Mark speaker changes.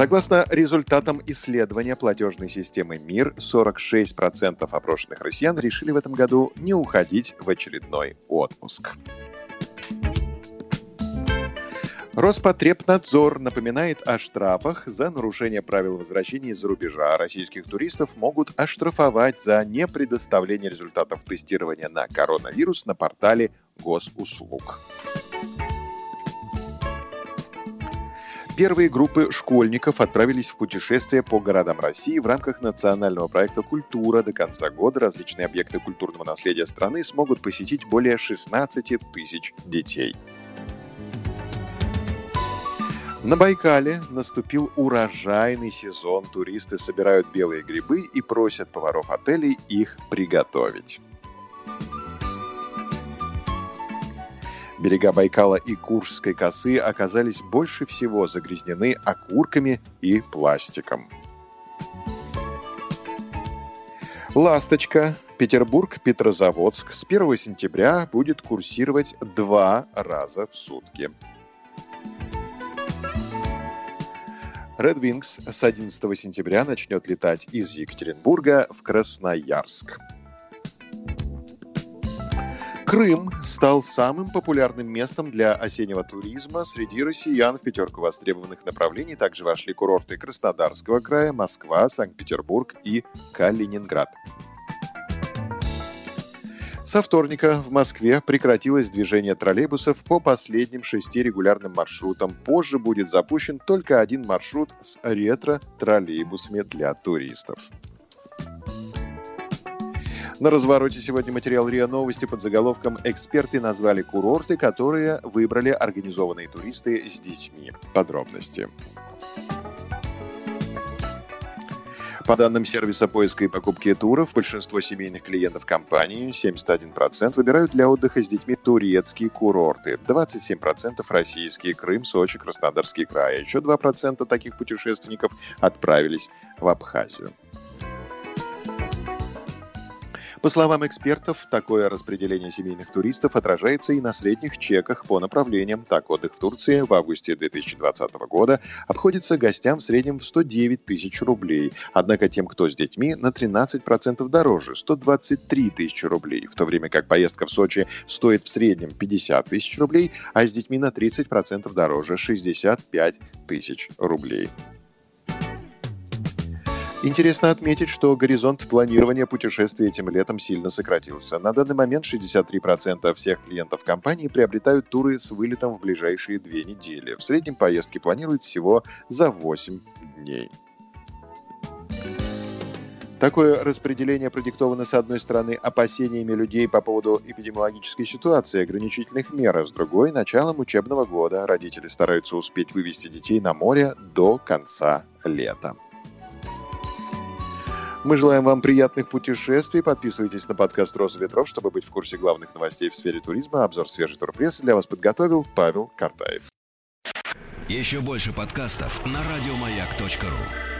Speaker 1: Согласно результатам исследования платежной системы МИР, 46% опрошенных россиян решили в этом году не уходить в очередной отпуск. Роспотребнадзор напоминает о штрафах за нарушение правил возвращения из-за рубежа. Российских туристов могут оштрафовать за непредоставление результатов тестирования на коронавирус на портале госуслуг. Первые группы школьников отправились в путешествие по городам России в рамках национального проекта «Культура». До конца года различные объекты культурного наследия страны смогут посетить более 16 тысяч детей. На Байкале наступил урожайный сезон. Туристы собирают белые грибы и просят поваров отелей их приготовить. Берега Байкала и Куршской косы оказались больше всего загрязнены окурками и пластиком. «Ласточка» Петербург-Петрозаводск с 1 сентября будет курсировать два раза в сутки – Red Wings с 11 сентября начнет летать из Екатеринбурга в Красноярск. Крым стал самым популярным местом для осеннего туризма. Среди россиян в пятерку востребованных направлений также вошли курорты Краснодарского края, Москва, Санкт-Петербург и Калининград. Со вторника в Москве прекратилось движение троллейбусов по последним шести регулярным маршрутам. Позже будет запущен только один маршрут с ретро-троллейбусами для туристов. На развороте сегодня материал РИА Новости под заголовком «Эксперты назвали курорты, которые выбрали организованные туристы с детьми». Подробности. По данным сервиса поиска и покупки туров, большинство семейных клиентов компании, 71%, выбирают для отдыха с детьми турецкие курорты, 27% российские, Крым, Сочи, Краснодарский край, еще 2% таких путешественников отправились в Абхазию. По словам экспертов, такое распределение семейных туристов отражается и на средних чеках по направлениям. Так, отдых в Турции в августе 2020 года обходится гостям в среднем в 109 тысяч рублей. Однако тем, кто с детьми, на 13% дороже – 123 тысячи рублей, в то время как поездка в Сочи стоит в среднем 50 тысяч рублей, а с детьми на 30% дороже – 65 тысяч рублей. Интересно отметить, что горизонт планирования путешествий этим летом сильно сократился. На данный момент 63% всех клиентов компании приобретают туры с вылетом в ближайшие две недели. В среднем поездки планируют всего за 8 дней. Такое распределение продиктовано, с одной стороны, опасениями людей по поводу эпидемиологической ситуации, ограничительных мер, а с другой – началом учебного года. Родители стараются успеть вывести детей на море до конца лета. Мы желаем вам приятных путешествий. Подписывайтесь на подкаст «Роза ветров», чтобы быть в курсе главных новостей в сфере туризма. Обзор свежей турпрессы для вас подготовил Павел Картаев.
Speaker 2: Еще больше подкастов на радиомаяк.ру